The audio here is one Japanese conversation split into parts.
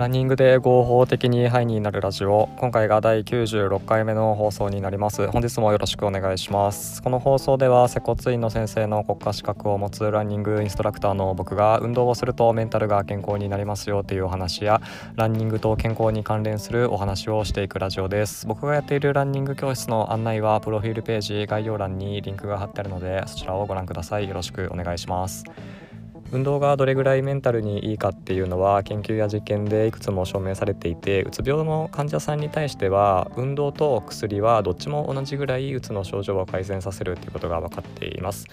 ランニングで合法的にハイになるラジオ。今回が第96回目の放送になります。本日もよろしくお願いします。この放送では接骨院の先生の国家資格を持つランニングインストラクターの僕が運動をするとメンタルが健康になりますよというお話やランニングと健康に関連するお話をしていくラジオです。僕がやっているランニング教室の案内はプロフィールページ概要欄にリンクが貼ってあるのでそちらをご覧ください。よろしくお願いします。運動がどれぐらいメンタルにいいかっていうのは研究や実験でいくつも証明されていてうつ病の患者さんに対しては運動と薬はどっちも同じぐらいうつの症状を改善させるっていうことが分かっています。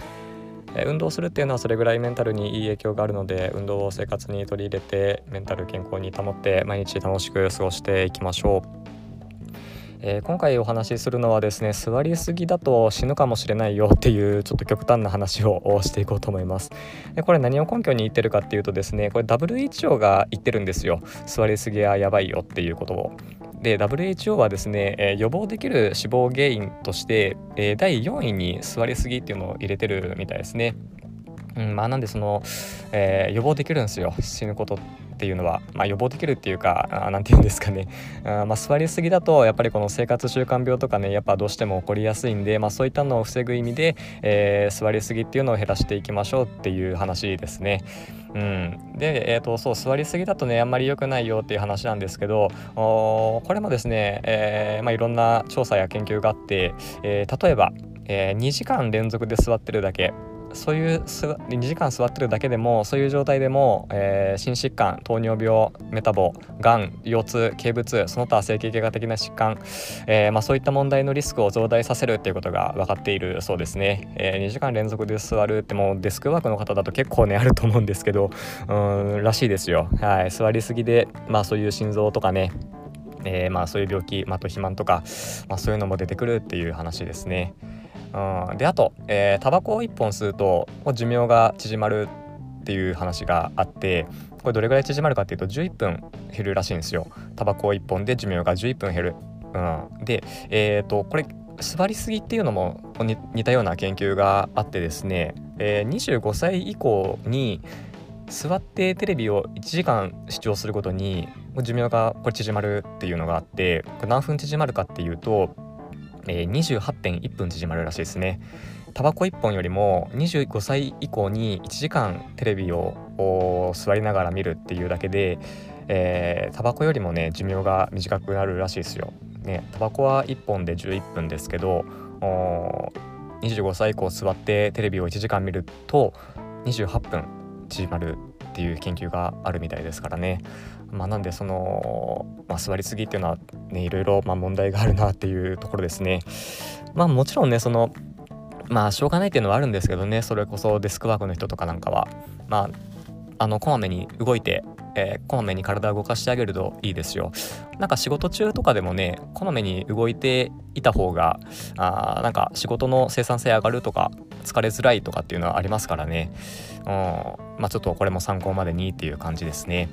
運動するっていうのはそれぐらいメンタルにいい影響があるので運動を生活に取り入れてメンタル健康に保って毎日楽しく過ごしていきましょう。えー、今回お話しするのはですね座りすぎだと死ぬかもしれないよっていうちょっと極端な話をしていこうと思います。でこれ何を根拠に言ってるかっていうとですねこれ WHO が言ってるんですよ。座りすぎはやばいよっていうことを。で WHO はですね、えー、予防できる死亡原因として、えー、第4位に座りすぎっていうのを入れてるみたいですね。うん、まあなんでその、えー、予防できるんですよ死ぬことっていうのは、まあ、予防できるっていうか何て言うんですかね。あ、まあ、座りすぎだとやっぱりこの生活習慣病とかねやっぱどうしても起こりやすいんで、まあ、そういったのを防ぐ意味で、えー、座りすぎっていうのを減らしていきましょうっていう話ですね。うん、で、えーと、そう座りすぎだとねあんまり良くないよっていう話なんですけどこれもですね、えーまあ、いろんな調査や研究があって、えー、例えば、えー、2時間連続で座ってるだけ。そういう2時間座ってるだけでもそういう状態でも、えー、心疾患糖尿病メタボがん腰痛頸部痛その他整形外科的な疾患、えー、まあ、そういった問題のリスクを増大させるっていうことが分かっているそうですね、えー、2時間連続で座るってもうデスクワークの方だと結構ねあると思うんですけどうんらしいですよ。はい。座りすぎでまあそういう心臓とかねえ、まあそういう病気、まあ、と肥満とか、まあ、そういうのも出てくるっていう話ですね。うん、であと、えー、タバコを1本吸うと寿命が縮まるっていう話があってこれどれぐらい縮まるかっていうと11分減るらしいんですよ。タバコ1本で寿命が11分減る、うん、でえ、ー、とこれ座りすぎっていうのも似たような研究があってですね、えー、25歳以降に座ってテレビを1時間視聴することに寿命がこれ縮まるっていうのがあってこれ何分縮まるかっていうとえー、28.1分縮まるらしいですね。タバコ1本よりも25歳以降に1時間テレビを座りながら見るっていうだけで、えー、タバコよりもね寿命が短くなるらしいですよ。ね、タバコは1本で11分ですけど25歳以降座ってテレビを1時間見ると28分縮まるっていう研究があるみたいですからね。まあ、なんでその、まあ、座りすぎっていうのはねいろいろま問題があるなっていうところですね。まあもちろんねそのまあしょうがないっていうのはあるんですけどねそれこそデスクワークの人とかなんかはまああのこまめに動いてえー、こまめに体を動かしてあげるといいですよ。なんか仕事中とかでもねこまめに動いていた方があなんか仕事の生産性上がるとか疲れづらいとかっていうのはありますからね。うんまあ、ちょっとこれも参考までにっていう感じですね。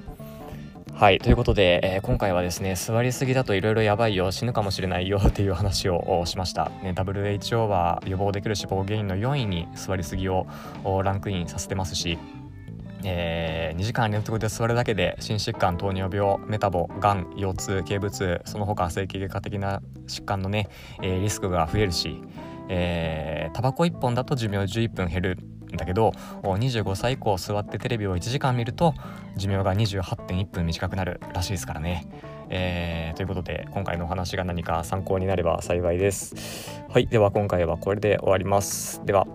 はいということで、えー、今回はですね座りすぎだといろいろやばいよ死ぬかもしれないよっていう話をしました、ね、WHO は予防できる死亡原因の4位に座りすぎをランクインさせてますしえー、2時間連続で座るだけで心疾患糖尿病メタボがん腰痛頸部痛その他整形外科的な疾患のね、えー、リスクが増えるしえー、タバコ1本だと寿命11分減るんだけど25歳以降座ってテレビを1時間見ると寿命が28.1分短くなるらしいですからね。えー、ということで今回のお話が何か参考になれば幸いです。はいでは今回はこれで終わります。では。